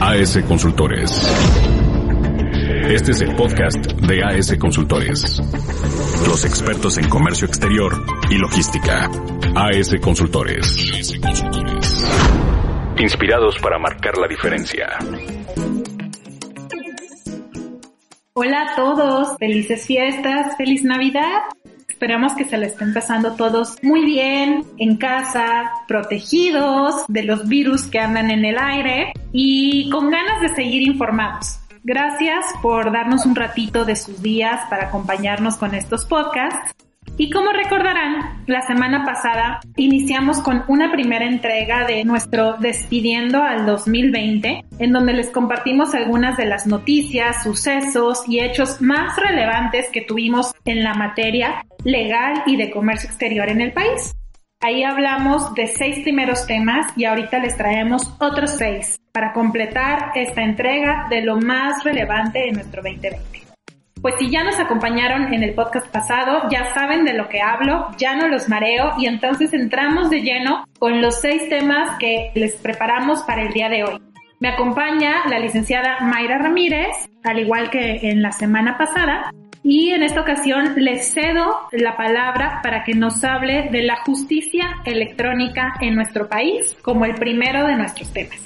AS Consultores. Este es el podcast de AS Consultores. Los expertos en comercio exterior y logística. AS Consultores. Inspirados para marcar la diferencia. Hola a todos, felices fiestas, feliz Navidad. Esperamos que se la estén pasando todos muy bien, en casa, protegidos de los virus que andan en el aire y con ganas de seguir informados. Gracias por darnos un ratito de sus días para acompañarnos con estos podcasts. Y como recordarán, la semana pasada iniciamos con una primera entrega de nuestro Despidiendo al 2020, en donde les compartimos algunas de las noticias, sucesos y hechos más relevantes que tuvimos en la materia legal y de comercio exterior en el país. Ahí hablamos de seis primeros temas y ahorita les traemos otros seis para completar esta entrega de lo más relevante en nuestro 2020. Pues si ya nos acompañaron en el podcast pasado, ya saben de lo que hablo, ya no los mareo y entonces entramos de lleno con los seis temas que les preparamos para el día de hoy. Me acompaña la licenciada Mayra Ramírez, al igual que en la semana pasada, y en esta ocasión les cedo la palabra para que nos hable de la justicia electrónica en nuestro país como el primero de nuestros temas.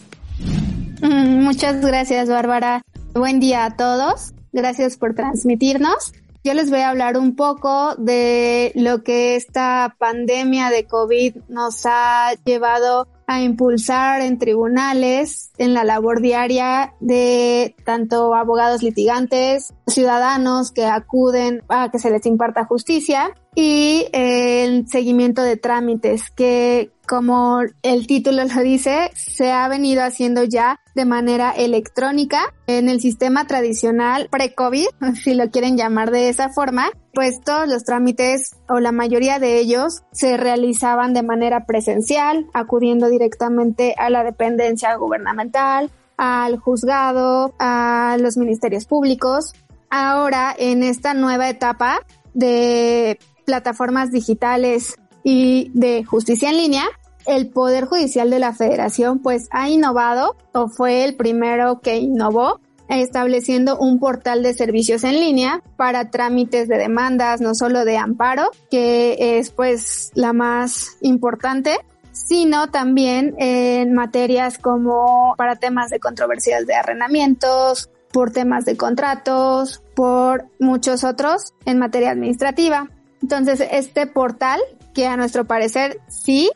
Mm, muchas gracias, Bárbara. Buen día a todos. Gracias por transmitirnos. Yo les voy a hablar un poco de lo que esta pandemia de COVID nos ha llevado impulsar en tribunales, en la labor diaria de tanto abogados litigantes, ciudadanos que acuden a que se les imparta justicia y el seguimiento de trámites que como el título lo dice, se ha venido haciendo ya de manera electrónica en el sistema tradicional pre-COVID, si lo quieren llamar de esa forma, pues todos los trámites o la mayoría de ellos se realizaban de manera presencial, acudiendo directamente a la dependencia gubernamental, al juzgado, a los ministerios públicos. Ahora, en esta nueva etapa de plataformas digitales y de justicia en línea, el Poder Judicial de la Federación pues ha innovado o fue el primero que innovó estableciendo un portal de servicios en línea para trámites de demandas, no solo de amparo, que es pues la más importante, sino también en materias como para temas de controversias de arrendamientos, por temas de contratos, por muchos otros en materia administrativa. Entonces, este portal, que a nuestro parecer sí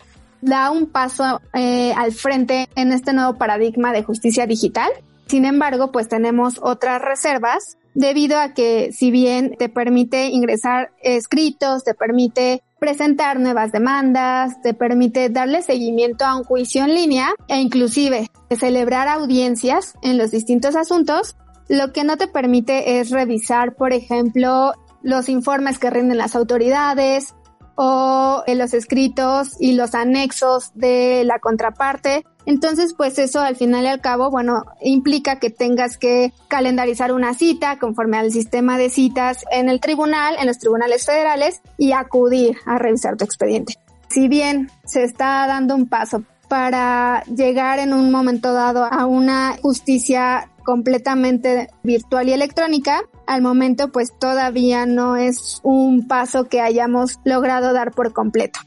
da un paso eh, al frente en este nuevo paradigma de justicia digital. Sin embargo, pues tenemos otras reservas debido a que si bien te permite ingresar escritos, te permite presentar nuevas demandas, te permite darle seguimiento a un juicio en línea e inclusive celebrar audiencias en los distintos asuntos, lo que no te permite es revisar, por ejemplo, los informes que rinden las autoridades, o en los escritos y los anexos de la contraparte. Entonces, pues eso al final y al cabo, bueno, implica que tengas que calendarizar una cita conforme al sistema de citas en el tribunal, en los tribunales federales y acudir a revisar tu expediente. Si bien se está dando un paso para llegar en un momento dado a una justicia completamente virtual y electrónica. Al momento pues todavía no es un paso que hayamos logrado dar por completo.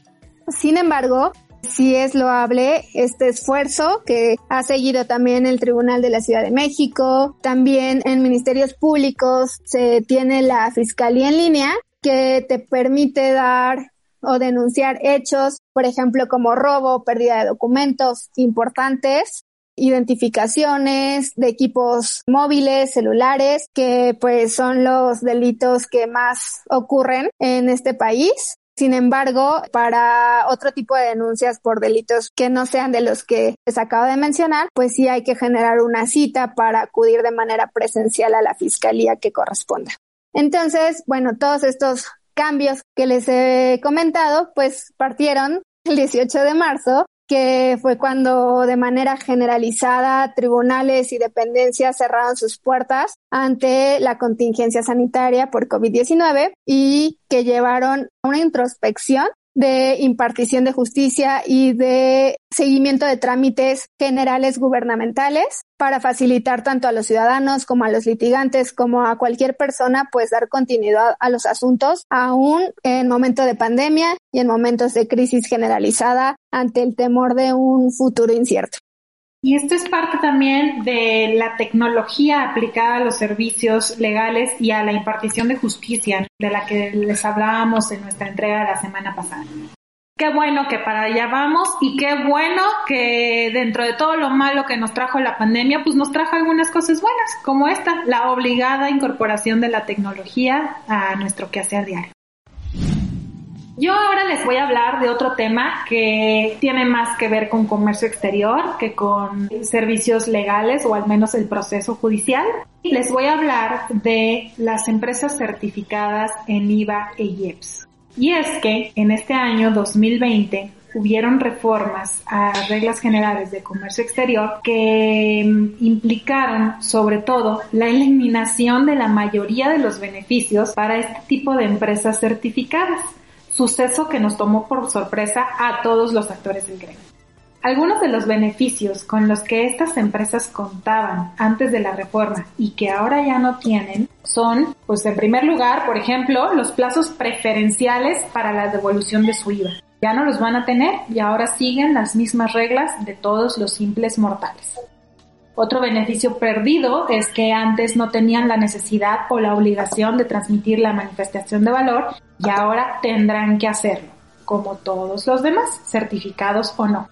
Sin embargo, sí es loable este esfuerzo que ha seguido también el Tribunal de la Ciudad de México. También en ministerios públicos se tiene la Fiscalía en línea que te permite dar o denunciar hechos, por ejemplo, como robo, pérdida de documentos importantes identificaciones de equipos móviles, celulares, que pues son los delitos que más ocurren en este país. Sin embargo, para otro tipo de denuncias por delitos que no sean de los que les acabo de mencionar, pues sí hay que generar una cita para acudir de manera presencial a la fiscalía que corresponda. Entonces, bueno, todos estos cambios que les he comentado, pues partieron el 18 de marzo que fue cuando de manera generalizada tribunales y dependencias cerraron sus puertas ante la contingencia sanitaria por COVID-19 y que llevaron a una introspección de impartición de justicia y de seguimiento de trámites generales gubernamentales para facilitar tanto a los ciudadanos como a los litigantes como a cualquier persona pues dar continuidad a los asuntos aún en momento de pandemia y en momentos de crisis generalizada ante el temor de un futuro incierto. Y esto es parte también de la tecnología aplicada a los servicios legales y a la impartición de justicia, de la que les hablábamos en nuestra entrega la semana pasada. Qué bueno que para allá vamos y qué bueno que dentro de todo lo malo que nos trajo la pandemia, pues nos trajo algunas cosas buenas, como esta, la obligada incorporación de la tecnología a nuestro quehacer diario. Yo ahora les voy a hablar de otro tema que tiene más que ver con comercio exterior que con servicios legales o al menos el proceso judicial. Les voy a hablar de las empresas certificadas en IVA e IEPS. Y es que en este año 2020 hubieron reformas a reglas generales de comercio exterior que implicaron sobre todo la eliminación de la mayoría de los beneficios para este tipo de empresas certificadas suceso que nos tomó por sorpresa a todos los actores del gremio. Algunos de los beneficios con los que estas empresas contaban antes de la reforma y que ahora ya no tienen son, pues en primer lugar, por ejemplo, los plazos preferenciales para la devolución de su IVA. Ya no los van a tener y ahora siguen las mismas reglas de todos los simples mortales. Otro beneficio perdido es que antes no tenían la necesidad o la obligación de transmitir la manifestación de valor y ahora tendrán que hacerlo, como todos los demás, certificados o no.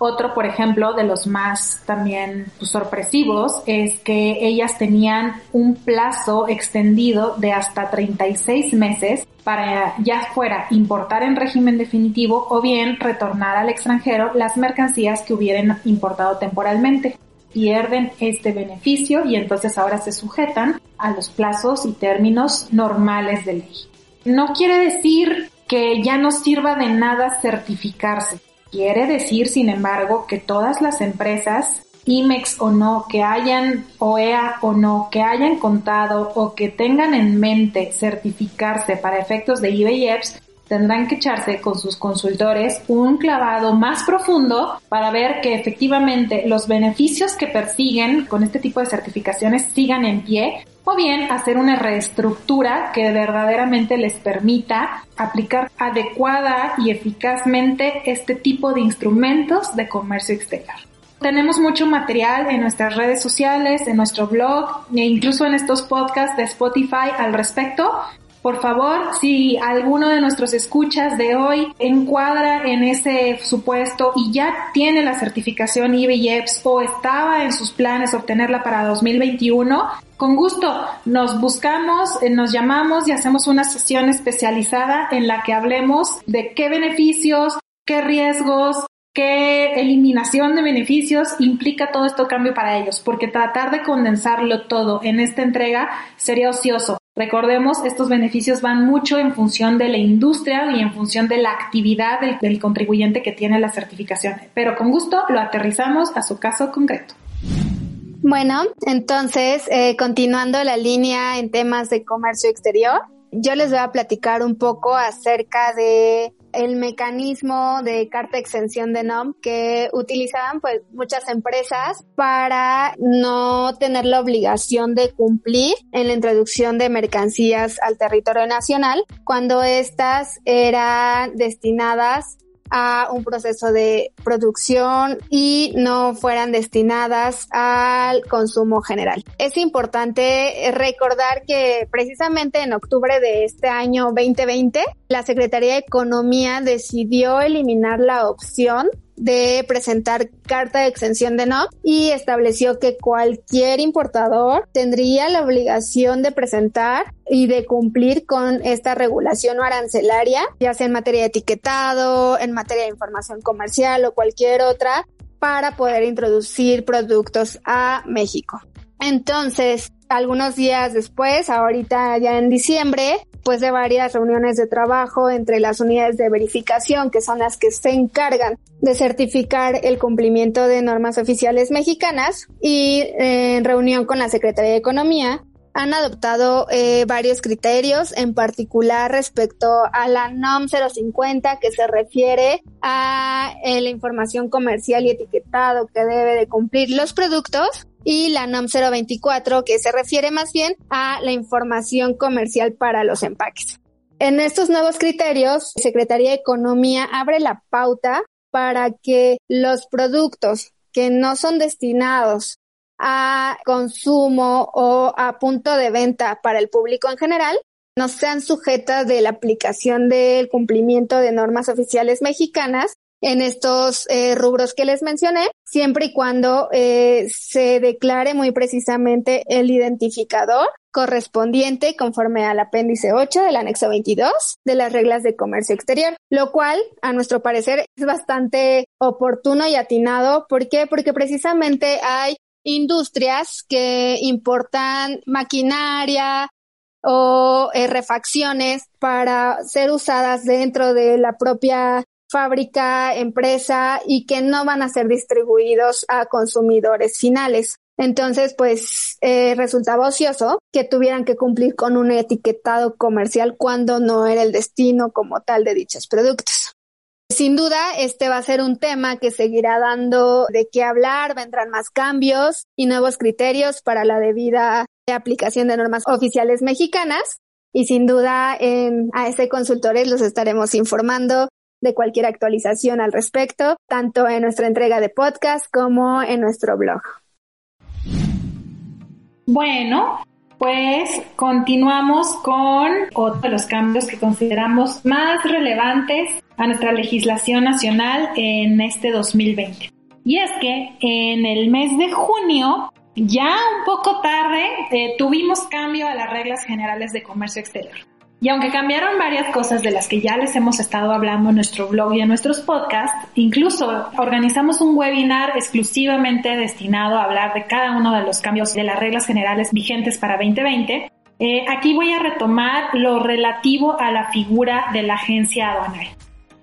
Otro, por ejemplo, de los más también pues, sorpresivos es que ellas tenían un plazo extendido de hasta 36 meses para ya fuera importar en régimen definitivo o bien retornar al extranjero las mercancías que hubieran importado temporalmente pierden este beneficio y entonces ahora se sujetan a los plazos y términos normales de ley. No quiere decir que ya no sirva de nada certificarse. Quiere decir, sin embargo, que todas las empresas, IMEX o no, que hayan OEA o no, que hayan contado o que tengan en mente certificarse para efectos de IBEPS, tendrán que echarse con sus consultores un clavado más profundo para ver que efectivamente los beneficios que persiguen con este tipo de certificaciones sigan en pie o bien hacer una reestructura que verdaderamente les permita aplicar adecuada y eficazmente este tipo de instrumentos de comercio exterior. Tenemos mucho material en nuestras redes sociales, en nuestro blog e incluso en estos podcasts de Spotify al respecto. Por favor, si alguno de nuestros escuchas de hoy encuadra en ese supuesto y ya tiene la certificación IBEPS o estaba en sus planes obtenerla para 2021, con gusto nos buscamos, eh, nos llamamos y hacemos una sesión especializada en la que hablemos de qué beneficios, qué riesgos, qué eliminación de beneficios implica todo esto cambio para ellos, porque tratar de condensarlo todo en esta entrega sería ocioso. Recordemos, estos beneficios van mucho en función de la industria y en función de la actividad del, contribuyente que tiene la certificación, pero con gusto lo aterrizamos a su caso concreto. Bueno, entonces, eh, continuando la línea en temas de comercio exterior, yo les voy a platicar un poco acerca de el mecanismo de carta exención de NOM que utilizaban pues muchas empresas para no tener la obligación de cumplir en la introducción de mercancías al territorio nacional cuando estas eran destinadas a un proceso de producción y no fueran destinadas al consumo general. Es importante recordar que precisamente en octubre de este año 2020, la Secretaría de Economía decidió eliminar la opción de presentar carta de exención de NOM y estableció que cualquier importador tendría la obligación de presentar y de cumplir con esta regulación arancelaria, ya sea en materia de etiquetado, en materia de información comercial o cualquier otra, para poder introducir productos a México. Entonces, algunos días después, ahorita ya en diciembre, después de varias reuniones de trabajo entre las unidades de verificación, que son las que se encargan de certificar el cumplimiento de normas oficiales mexicanas, y en reunión con la Secretaría de Economía, han adoptado eh, varios criterios, en particular respecto a la NOM 050, que se refiere a eh, la información comercial y etiquetado que debe de cumplir los productos, y la NOM 024, que se refiere más bien a la información comercial para los empaques. En estos nuevos criterios, Secretaría de Economía abre la pauta para que los productos que no son destinados a consumo o a punto de venta para el público en general no sean sujetas de la aplicación del cumplimiento de normas oficiales mexicanas en estos eh, rubros que les mencioné, siempre y cuando eh, se declare muy precisamente el identificador correspondiente conforme al apéndice 8 del anexo 22 de las reglas de comercio exterior, lo cual a nuestro parecer es bastante oportuno y atinado. ¿Por qué? Porque precisamente hay industrias que importan maquinaria o eh, refacciones para ser usadas dentro de la propia fábrica, empresa y que no van a ser distribuidos a consumidores finales. Entonces, pues eh, resultaba ocioso que tuvieran que cumplir con un etiquetado comercial cuando no era el destino como tal de dichos productos. Sin duda, este va a ser un tema que seguirá dando de qué hablar, vendrán más cambios y nuevos criterios para la debida aplicación de normas oficiales mexicanas. Y sin duda, en AS Consultores los estaremos informando de cualquier actualización al respecto, tanto en nuestra entrega de podcast como en nuestro blog. Bueno, pues continuamos con otro de los cambios que consideramos más relevantes a nuestra legislación nacional en este 2020. Y es que en el mes de junio, ya un poco tarde, eh, tuvimos cambio a las reglas generales de comercio exterior. Y aunque cambiaron varias cosas de las que ya les hemos estado hablando en nuestro blog y en nuestros podcasts, incluso organizamos un webinar exclusivamente destinado a hablar de cada uno de los cambios de las reglas generales vigentes para 2020, eh, aquí voy a retomar lo relativo a la figura de la agencia aduanal.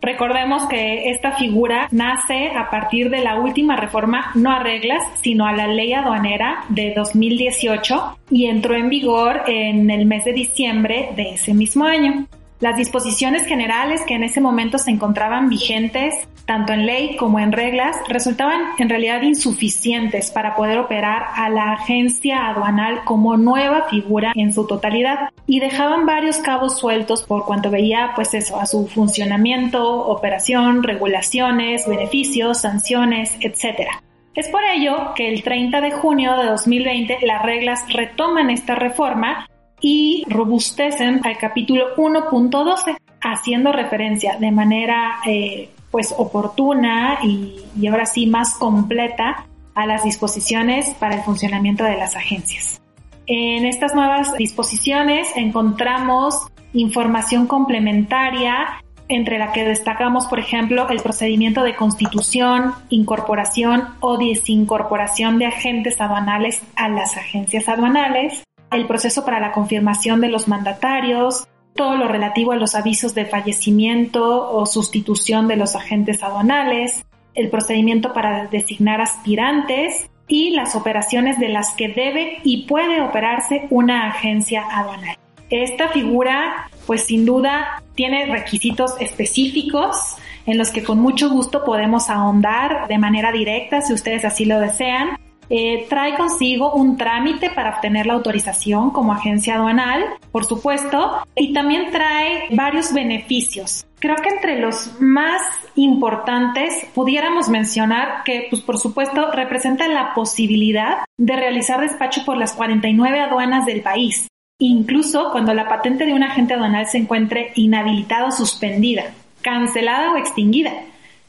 Recordemos que esta figura nace a partir de la última reforma, no a reglas, sino a la ley aduanera de 2018 y entró en vigor en el mes de diciembre de ese mismo año. Las disposiciones generales que en ese momento se encontraban vigentes, tanto en ley como en reglas, resultaban en realidad insuficientes para poder operar a la agencia aduanal como nueva figura en su totalidad y dejaban varios cabos sueltos por cuanto veía pues eso a su funcionamiento, operación, regulaciones, beneficios, sanciones, etc. Es por ello que el 30 de junio de 2020 las reglas retoman esta reforma y robustecen al capítulo 1.12, haciendo referencia de manera eh, pues oportuna y, y ahora sí más completa a las disposiciones para el funcionamiento de las agencias. En estas nuevas disposiciones encontramos información complementaria entre la que destacamos, por ejemplo, el procedimiento de constitución, incorporación o desincorporación de agentes aduanales a las agencias aduanales, el proceso para la confirmación de los mandatarios, todo lo relativo a los avisos de fallecimiento o sustitución de los agentes aduanales, el procedimiento para designar aspirantes y las operaciones de las que debe y puede operarse una agencia aduanal. Esta figura, pues sin duda, tiene requisitos específicos en los que con mucho gusto podemos ahondar de manera directa si ustedes así lo desean. Eh, trae consigo un trámite para obtener la autorización como agencia aduanal, por supuesto, y también trae varios beneficios. Creo que entre los más importantes pudiéramos mencionar que, pues por supuesto, representa la posibilidad de realizar despacho por las 49 aduanas del país, incluso cuando la patente de un agente aduanal se encuentre inhabilitada o suspendida, cancelada o extinguida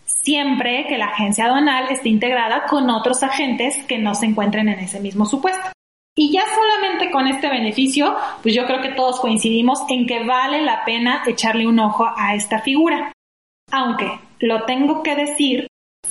siempre que la agencia aduanal esté integrada con otros agentes que no se encuentren en ese mismo supuesto. Y ya solamente con este beneficio, pues yo creo que todos coincidimos en que vale la pena echarle un ojo a esta figura. Aunque, lo tengo que decir,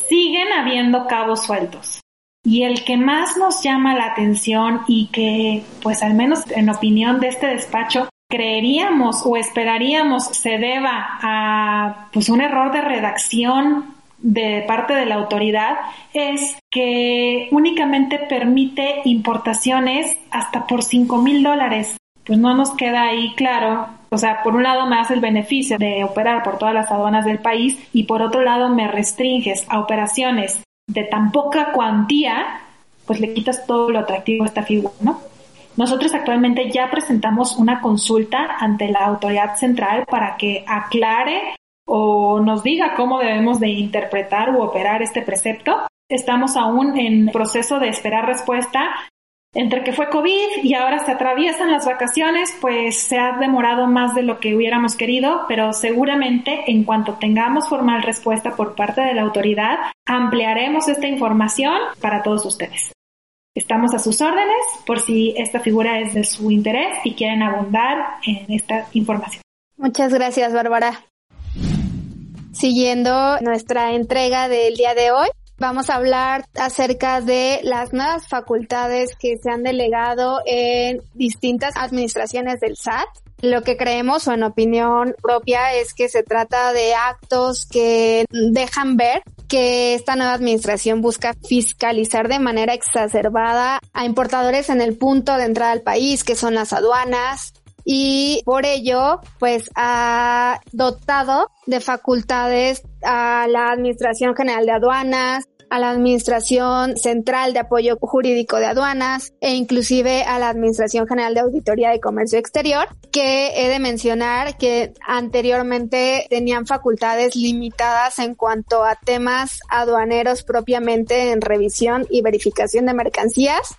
siguen habiendo cabos sueltos. Y el que más nos llama la atención y que, pues al menos en opinión de este despacho, creeríamos o esperaríamos se deba a pues un error de redacción de parte de la autoridad es que únicamente permite importaciones hasta por 5 mil dólares. Pues no nos queda ahí claro. O sea, por un lado me hace el beneficio de operar por todas las aduanas del país y por otro lado me restringes a operaciones de tan poca cuantía, pues le quitas todo lo atractivo a esta figura, ¿no? Nosotros actualmente ya presentamos una consulta ante la autoridad central para que aclare o nos diga cómo debemos de interpretar u operar este precepto. Estamos aún en proceso de esperar respuesta. Entre que fue COVID y ahora se atraviesan las vacaciones, pues se ha demorado más de lo que hubiéramos querido, pero seguramente en cuanto tengamos formal respuesta por parte de la autoridad, ampliaremos esta información para todos ustedes. Estamos a sus órdenes por si esta figura es de su interés y quieren abundar en esta información. Muchas gracias, Bárbara. Siguiendo nuestra entrega del día de hoy, vamos a hablar acerca de las nuevas facultades que se han delegado en distintas administraciones del SAT. Lo que creemos o en opinión propia es que se trata de actos que dejan ver que esta nueva administración busca fiscalizar de manera exacerbada a importadores en el punto de entrada al país, que son las aduanas, y por ello pues ha dotado de facultades a la Administración General de Aduanas, a la Administración Central de Apoyo Jurídico de Aduanas e inclusive a la Administración General de Auditoría de Comercio Exterior, que he de mencionar que anteriormente tenían facultades limitadas en cuanto a temas aduaneros propiamente en revisión y verificación de mercancías,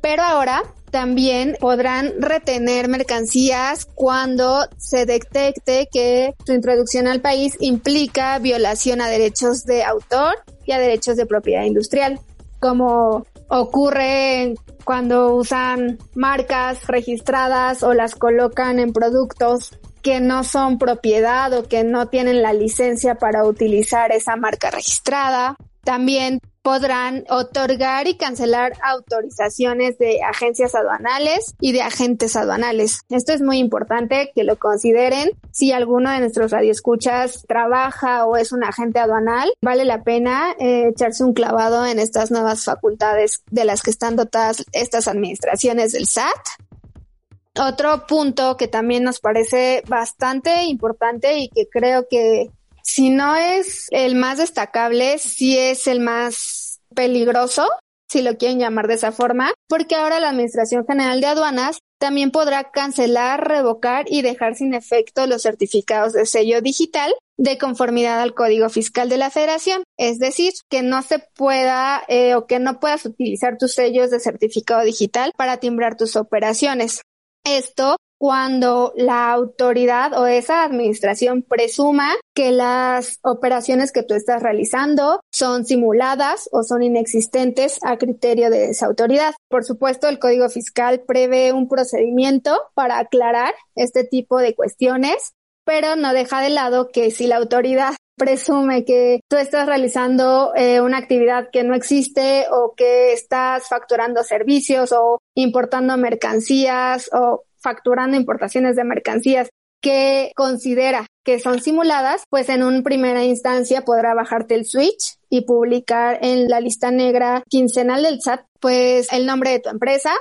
pero ahora también podrán retener mercancías cuando se detecte que su introducción al país implica violación a derechos de autor y a derechos de propiedad industrial, como ocurre cuando usan marcas registradas o las colocan en productos que no son propiedad o que no tienen la licencia para utilizar esa marca registrada. También podrán otorgar y cancelar autorizaciones de agencias aduanales y de agentes aduanales. Esto es muy importante que lo consideren. Si alguno de nuestros radioescuchas trabaja o es un agente aduanal, vale la pena eh, echarse un clavado en estas nuevas facultades de las que están dotadas estas administraciones del SAT. Otro punto que también nos parece bastante importante y que creo que si no es el más destacable, sí es el más peligroso, si lo quieren llamar de esa forma, porque ahora la Administración General de Aduanas también podrá cancelar, revocar y dejar sin efecto los certificados de sello digital de conformidad al Código Fiscal de la Federación. Es decir, que no se pueda eh, o que no puedas utilizar tus sellos de certificado digital para timbrar tus operaciones. Esto cuando la autoridad o esa administración presuma que las operaciones que tú estás realizando son simuladas o son inexistentes a criterio de esa autoridad. Por supuesto, el Código Fiscal prevé un procedimiento para aclarar este tipo de cuestiones, pero no deja de lado que si la autoridad presume que tú estás realizando eh, una actividad que no existe o que estás facturando servicios o importando mercancías o facturando importaciones de mercancías que considera que son simuladas, pues en una primera instancia podrá bajarte el switch y publicar en la lista negra quincenal del SAT, pues el nombre de tu empresa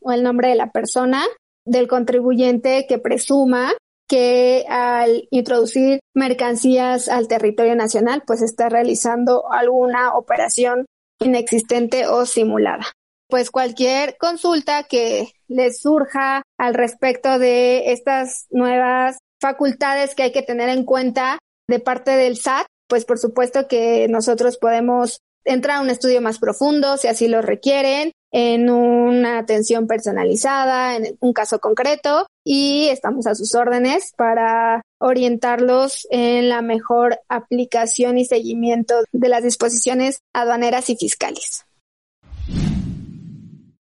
o el nombre de la persona del contribuyente que presuma que al introducir mercancías al territorio nacional, pues está realizando alguna operación inexistente o simulada pues cualquier consulta que les surja al respecto de estas nuevas facultades que hay que tener en cuenta de parte del SAT, pues por supuesto que nosotros podemos entrar a un estudio más profundo si así lo requieren en una atención personalizada, en un caso concreto, y estamos a sus órdenes para orientarlos en la mejor aplicación y seguimiento de las disposiciones aduaneras y fiscales.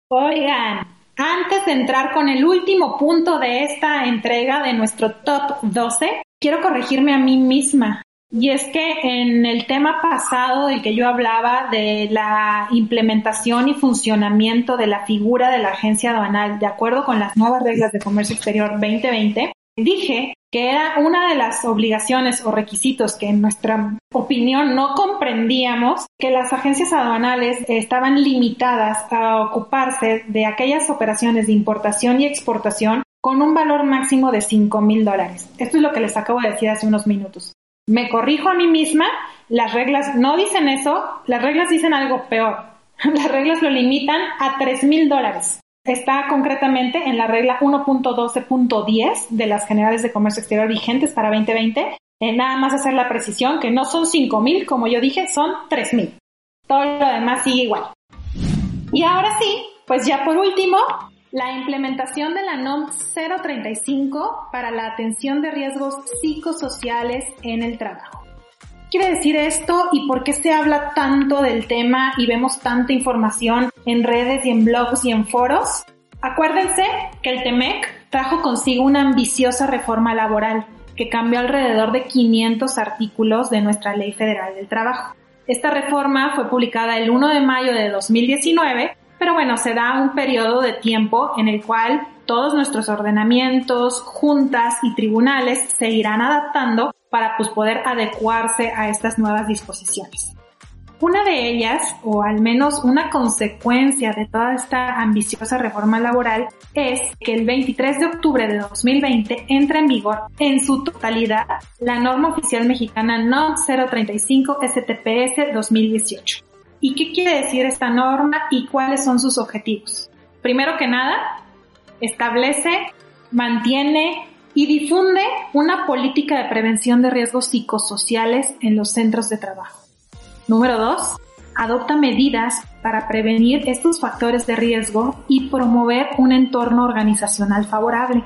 Oigan, antes de entrar con el último punto de esta entrega de nuestro top 12, quiero corregirme a mí misma. Y es que en el tema pasado del que yo hablaba de la implementación y funcionamiento de la figura de la agencia aduanal de acuerdo con las nuevas reglas de comercio exterior 2020, dije que era una de las obligaciones o requisitos que en nuestra opinión no comprendíamos que las agencias aduanales estaban limitadas a ocuparse de aquellas operaciones de importación y exportación con un valor máximo de 5 mil dólares. Esto es lo que les acabo de decir hace unos minutos. Me corrijo a mí misma, las reglas no dicen eso, las reglas dicen algo peor. Las reglas lo limitan a 3 mil dólares está concretamente en la regla 1.12.10 de las generales de comercio exterior vigentes para 2020. Eh, nada más hacer la precisión que no son 5.000, como yo dije, son 3.000. Todo lo demás sigue igual. Y ahora sí, pues ya por último, la implementación de la NOM 035 para la atención de riesgos psicosociales en el trabajo. ¿Qué quiere decir esto y por qué se habla tanto del tema y vemos tanta información en redes y en blogs y en foros? Acuérdense que el TEMEC trajo consigo una ambiciosa reforma laboral que cambió alrededor de 500 artículos de nuestra Ley Federal del Trabajo. Esta reforma fue publicada el 1 de mayo de 2019, pero bueno, se da un periodo de tiempo en el cual todos nuestros ordenamientos, juntas y tribunales se irán adaptando para pues, poder adecuarse a estas nuevas disposiciones. Una de ellas, o al menos una consecuencia de toda esta ambiciosa reforma laboral, es que el 23 de octubre de 2020 entra en vigor en su totalidad la norma oficial mexicana NOM 035 STPS 2018. ¿Y qué quiere decir esta norma y cuáles son sus objetivos? Primero que nada, establece, mantiene y difunde una política de prevención de riesgos psicosociales en los centros de trabajo. Número 2. Adopta medidas para prevenir estos factores de riesgo y promover un entorno organizacional favorable.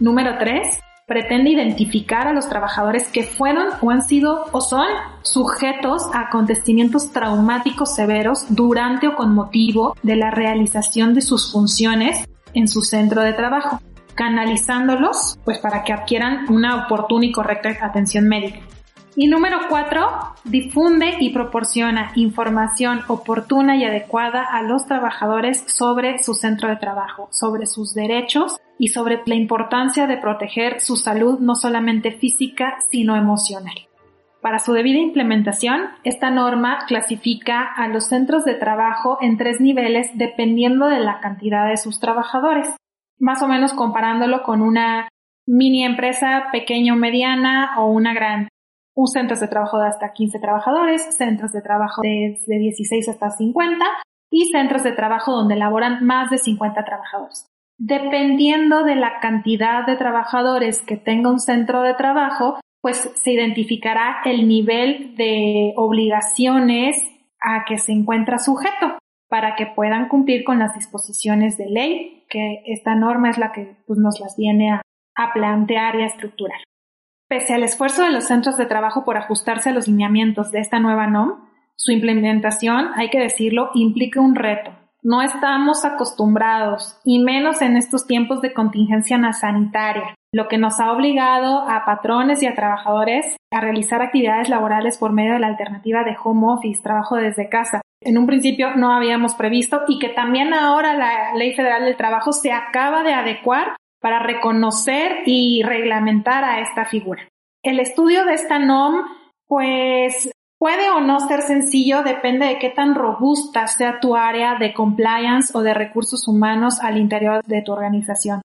Número 3. Pretende identificar a los trabajadores que fueron o han sido o son sujetos a acontecimientos traumáticos severos durante o con motivo de la realización de sus funciones en su centro de trabajo canalizándolos pues para que adquieran una oportuna y correcta atención médica. Y número cuatro, difunde y proporciona información oportuna y adecuada a los trabajadores sobre su centro de trabajo, sobre sus derechos y sobre la importancia de proteger su salud no solamente física, sino emocional. Para su debida implementación, esta norma clasifica a los centros de trabajo en tres niveles dependiendo de la cantidad de sus trabajadores más o menos comparándolo con una mini empresa pequeña o mediana o una gran. Un centro de trabajo de hasta 15 trabajadores, centros de trabajo de, de 16 hasta 50 y centros de trabajo donde laboran más de 50 trabajadores. Dependiendo de la cantidad de trabajadores que tenga un centro de trabajo, pues se identificará el nivel de obligaciones a que se encuentra sujeto para que puedan cumplir con las disposiciones de ley, que esta norma es la que pues, nos las viene a, a plantear y a estructurar. Pese al esfuerzo de los centros de trabajo por ajustarse a los lineamientos de esta nueva NOM, su implementación, hay que decirlo, implica un reto. No estamos acostumbrados, y menos en estos tiempos de contingencia sanitaria, lo que nos ha obligado a patrones y a trabajadores a realizar actividades laborales por medio de la alternativa de home office, trabajo desde casa, en un principio no habíamos previsto y que también ahora la Ley Federal del Trabajo se acaba de adecuar para reconocer y reglamentar a esta figura. El estudio de esta NOM, pues puede o no ser sencillo, depende de qué tan robusta sea tu área de compliance o de recursos humanos al interior de tu organización.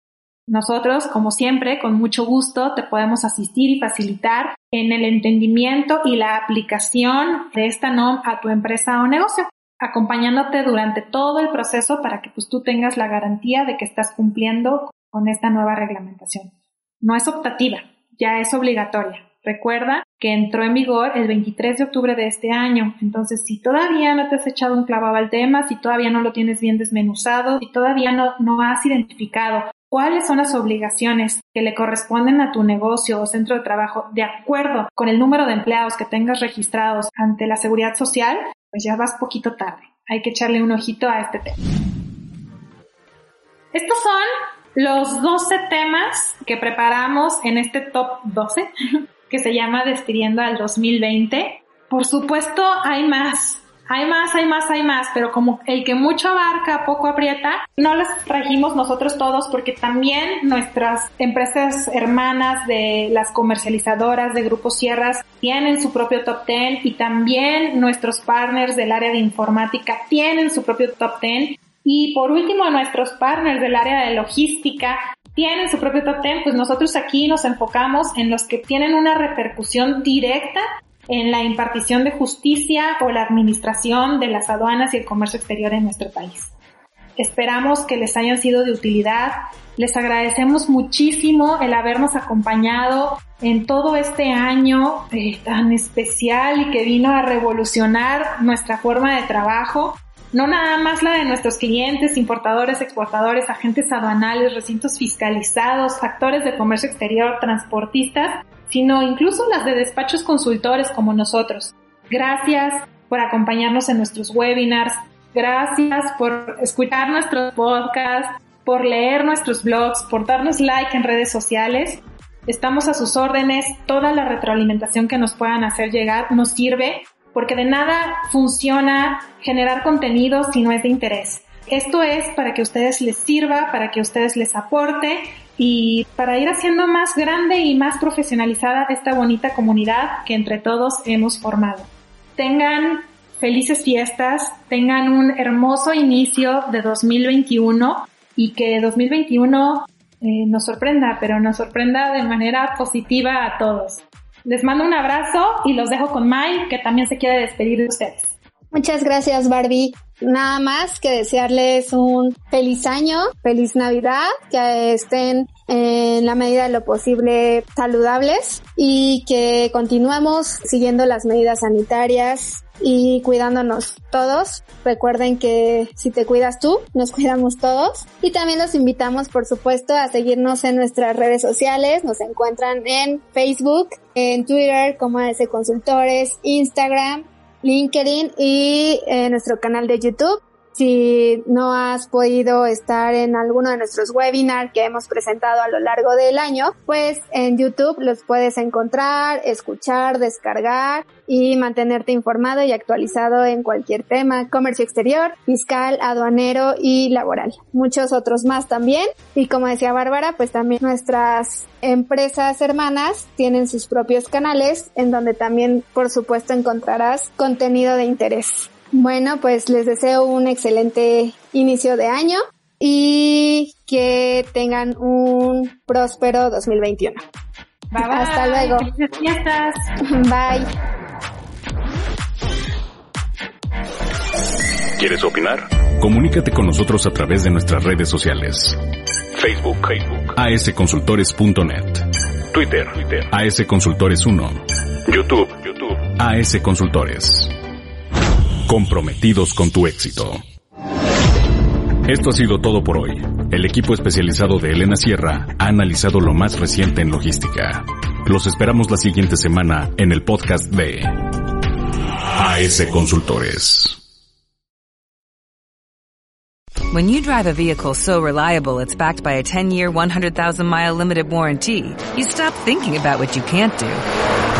Nosotros, como siempre, con mucho gusto te podemos asistir y facilitar en el entendimiento y la aplicación de esta NOM a tu empresa o negocio, acompañándote durante todo el proceso para que pues, tú tengas la garantía de que estás cumpliendo con esta nueva reglamentación. No es optativa, ya es obligatoria. Recuerda que entró en vigor el 23 de octubre de este año. Entonces, si todavía no te has echado un clavado al tema, si todavía no lo tienes bien desmenuzado, si todavía no, no has identificado cuáles son las obligaciones que le corresponden a tu negocio o centro de trabajo de acuerdo con el número de empleados que tengas registrados ante la seguridad social, pues ya vas poquito tarde. Hay que echarle un ojito a este tema. Estos son los 12 temas que preparamos en este top 12 que se llama Despidiendo al 2020. Por supuesto, hay más. Hay más, hay más, hay más, pero como el que mucho abarca, poco aprieta, no los trajimos nosotros todos porque también nuestras empresas hermanas de las comercializadoras de Grupo Sierras tienen su propio top 10 y también nuestros partners del área de informática tienen su propio top 10 y por último nuestros partners del área de logística tienen su propio top 10, pues nosotros aquí nos enfocamos en los que tienen una repercusión directa en la impartición de justicia o la administración de las aduanas y el comercio exterior en nuestro país. Esperamos que les hayan sido de utilidad. Les agradecemos muchísimo el habernos acompañado en todo este año eh, tan especial y que vino a revolucionar nuestra forma de trabajo. No nada más la de nuestros clientes, importadores, exportadores, agentes aduanales, recintos fiscalizados, actores de comercio exterior, transportistas, sino incluso las de despachos consultores como nosotros. Gracias por acompañarnos en nuestros webinars, gracias por escuchar nuestros podcasts, por leer nuestros blogs, por darnos like en redes sociales. Estamos a sus órdenes, toda la retroalimentación que nos puedan hacer llegar nos sirve porque de nada funciona generar contenido si no es de interés. Esto es para que ustedes les sirva, para que ustedes les aporte y para ir haciendo más grande y más profesionalizada esta bonita comunidad que entre todos hemos formado. Tengan felices fiestas, tengan un hermoso inicio de 2021 y que 2021 eh, nos sorprenda, pero nos sorprenda de manera positiva a todos. Les mando un abrazo y los dejo con Mai, que también se quiere despedir de ustedes. Muchas gracias, Barbie. Nada más que desearles un feliz año, feliz Navidad, que estén en la medida de lo posible saludables y que continuemos siguiendo las medidas sanitarias y cuidándonos todos. Recuerden que si te cuidas tú, nos cuidamos todos. Y también los invitamos, por supuesto, a seguirnos en nuestras redes sociales. Nos encuentran en Facebook, en Twitter como AS Consultores, Instagram LinkedIn y eh, nuestro canal de YouTube. Si no has podido estar en alguno de nuestros webinars que hemos presentado a lo largo del año, pues en YouTube los puedes encontrar, escuchar, descargar y mantenerte informado y actualizado en cualquier tema, comercio exterior, fiscal, aduanero y laboral. Muchos otros más también. Y como decía Bárbara, pues también nuestras empresas hermanas tienen sus propios canales en donde también, por supuesto, encontrarás contenido de interés. Bueno, pues les deseo un excelente inicio de año y que tengan un próspero 2021. Bye, bye. Hasta luego. Felices fiestas. Bye. ¿Quieres opinar? Comunícate con nosotros a través de nuestras redes sociales. Facebook, Facebook, asconsultores.net. Twitter, Twitter, asconsultores1. YouTube, YouTube, AS Consultores. Comprometidos con tu éxito. Esto ha sido todo por hoy. El equipo especializado de Elena Sierra ha analizado lo más reciente en logística. Los esperamos la siguiente semana en el podcast de AS Consultores. When you drive a vehicle so reliable it's backed by a 10-year, 100,000-mile limited warranty, you stop thinking about what you can't do